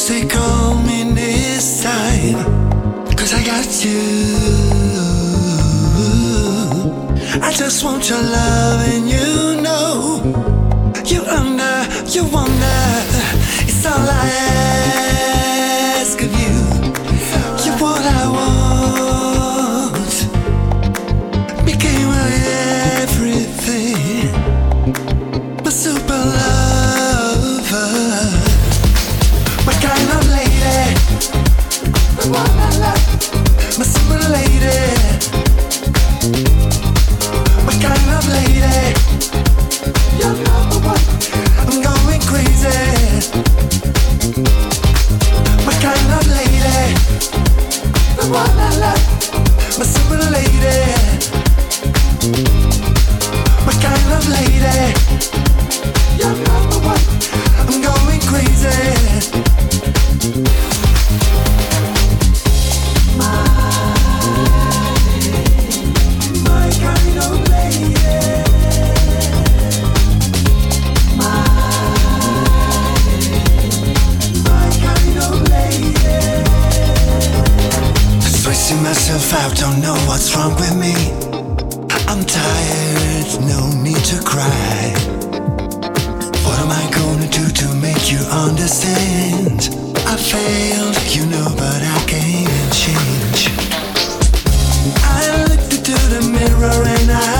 Stay calm in this time. Cause I got you. I just want your love and you know. You under, you wonder. It's all I. I don't know what's wrong with me. I'm tired, no need to cry. What am I gonna do to make you understand? I failed, you know, but I can't change. I looked into the mirror and I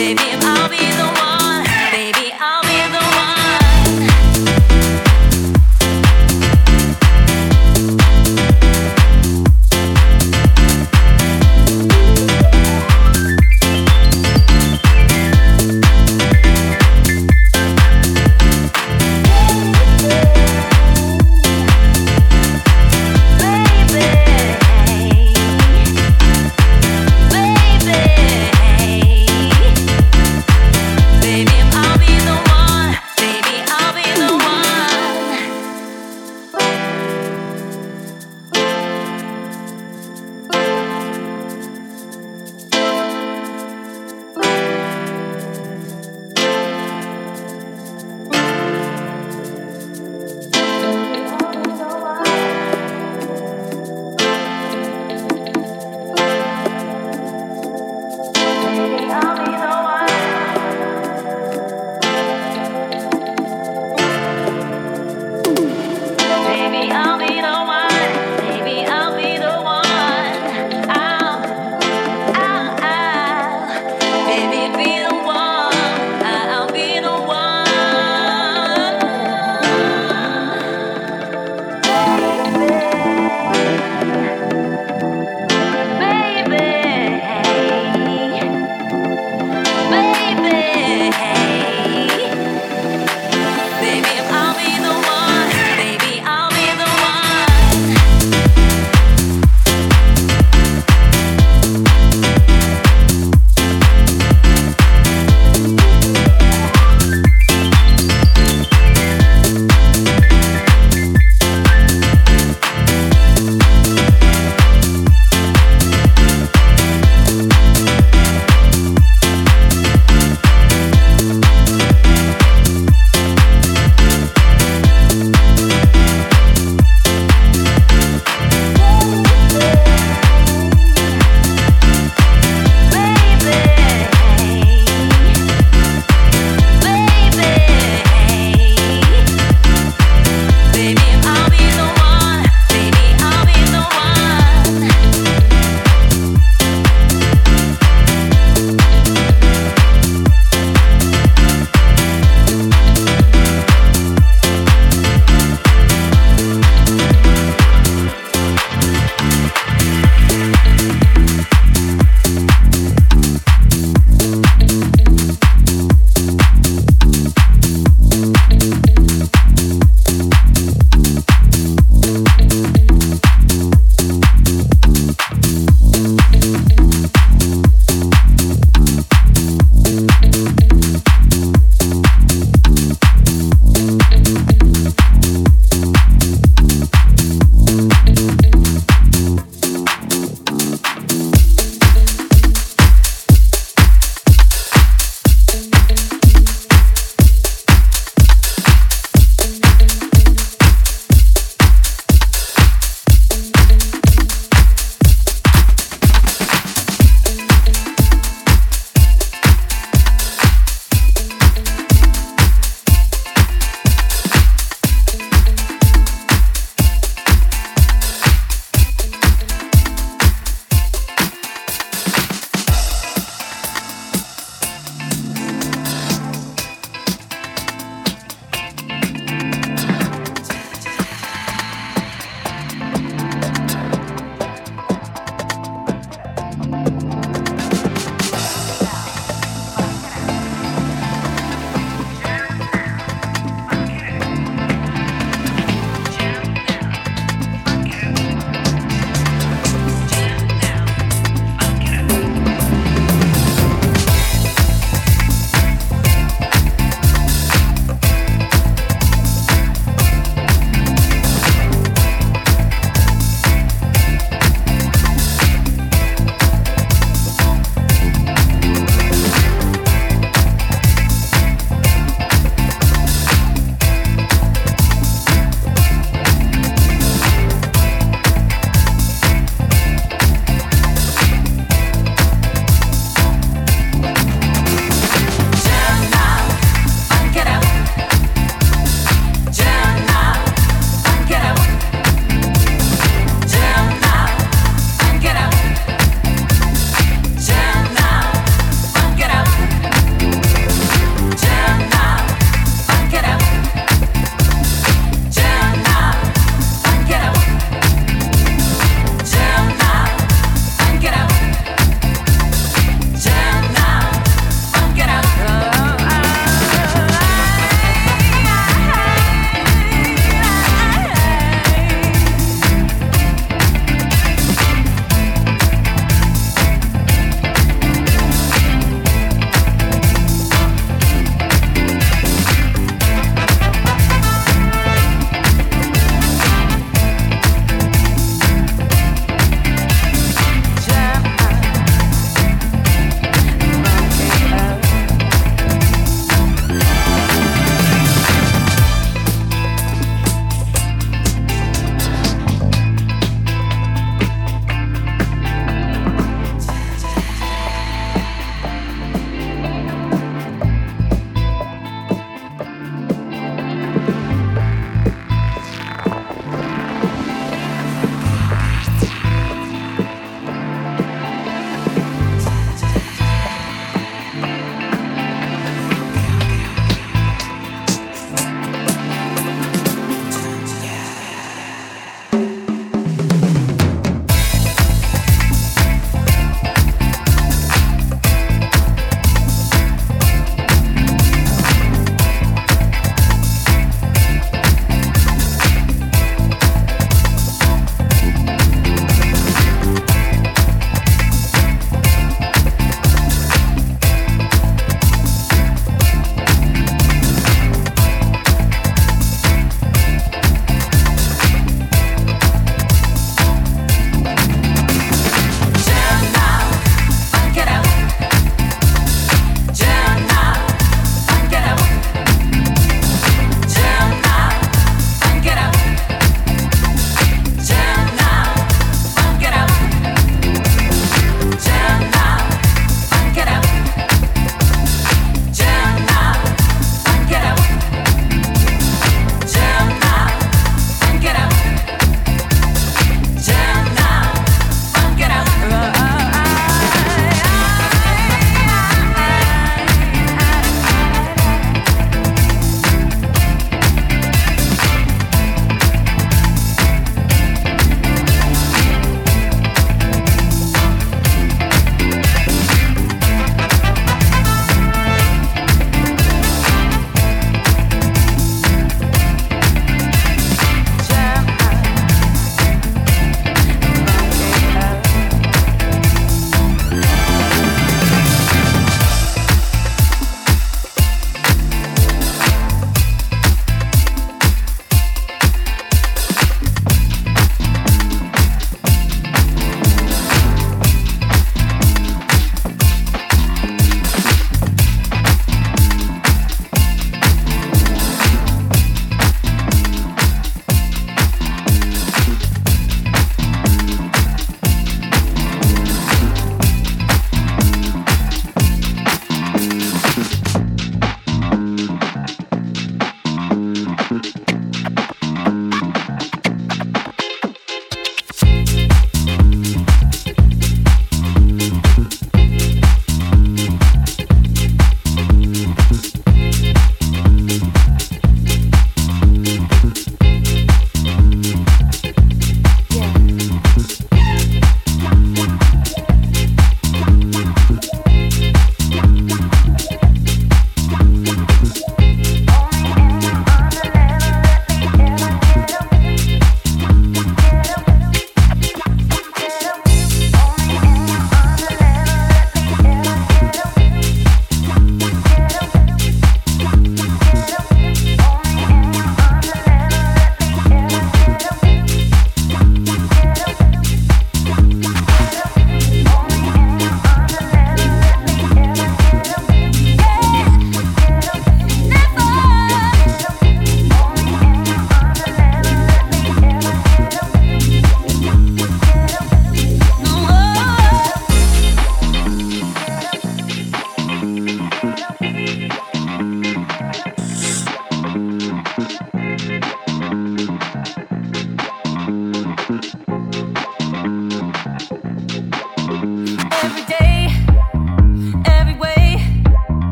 baby, I'll be the one.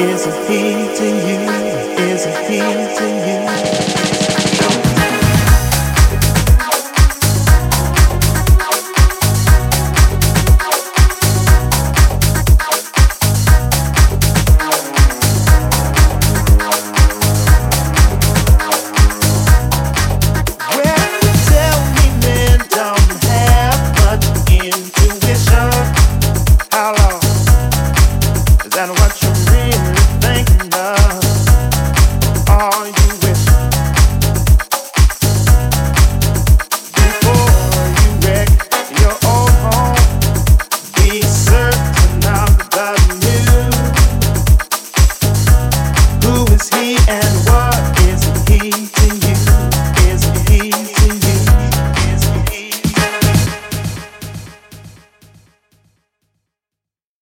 Is it here to you? Is it here to you?